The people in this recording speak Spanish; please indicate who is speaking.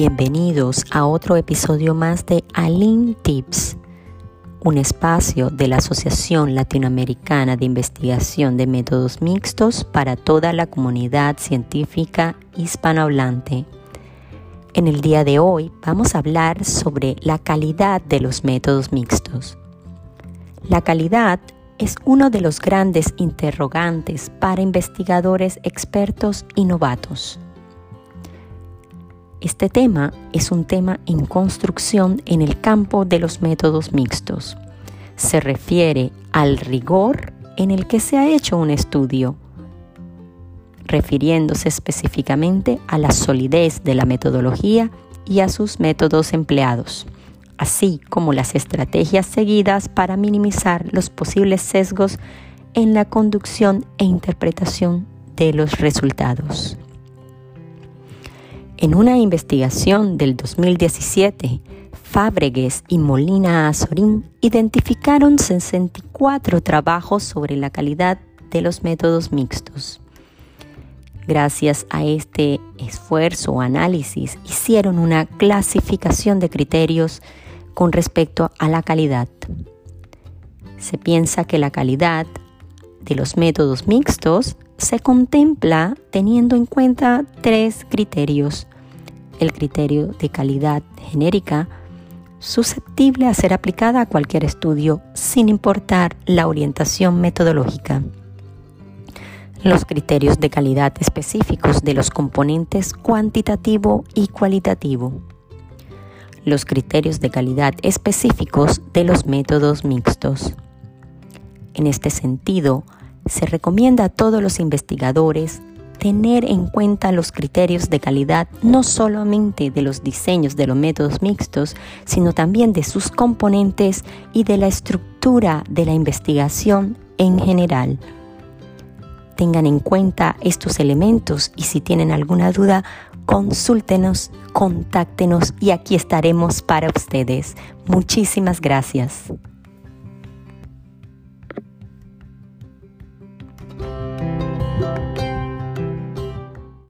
Speaker 1: Bienvenidos a otro episodio más de Aline Tips, un espacio de la Asociación Latinoamericana de Investigación de Métodos Mixtos para toda la comunidad científica hispanohablante. En el día de hoy vamos a hablar sobre la calidad de los métodos mixtos. La calidad es uno de los grandes interrogantes para investigadores expertos y novatos. Este tema es un tema en construcción en el campo de los métodos mixtos. Se refiere al rigor en el que se ha hecho un estudio, refiriéndose específicamente a la solidez de la metodología y a sus métodos empleados, así como las estrategias seguidas para minimizar los posibles sesgos en la conducción e interpretación de los resultados. En una investigación del 2017, Fábregues y Molina Azorín identificaron 64 trabajos sobre la calidad de los métodos mixtos. Gracias a este esfuerzo o análisis, hicieron una clasificación de criterios con respecto a la calidad. Se piensa que la calidad de los métodos mixtos se contempla teniendo en cuenta tres criterios. El criterio de calidad genérica, susceptible a ser aplicada a cualquier estudio sin importar la orientación metodológica. Los criterios de calidad específicos de los componentes cuantitativo y cualitativo. Los criterios de calidad específicos de los métodos mixtos. En este sentido, se recomienda a todos los investigadores tener en cuenta los criterios de calidad no solamente de los diseños de los métodos mixtos, sino también de sus componentes y de la estructura de la investigación en general. Tengan en cuenta estos elementos y si tienen alguna duda, consúltenos, contáctenos y aquí estaremos para ustedes. Muchísimas gracias.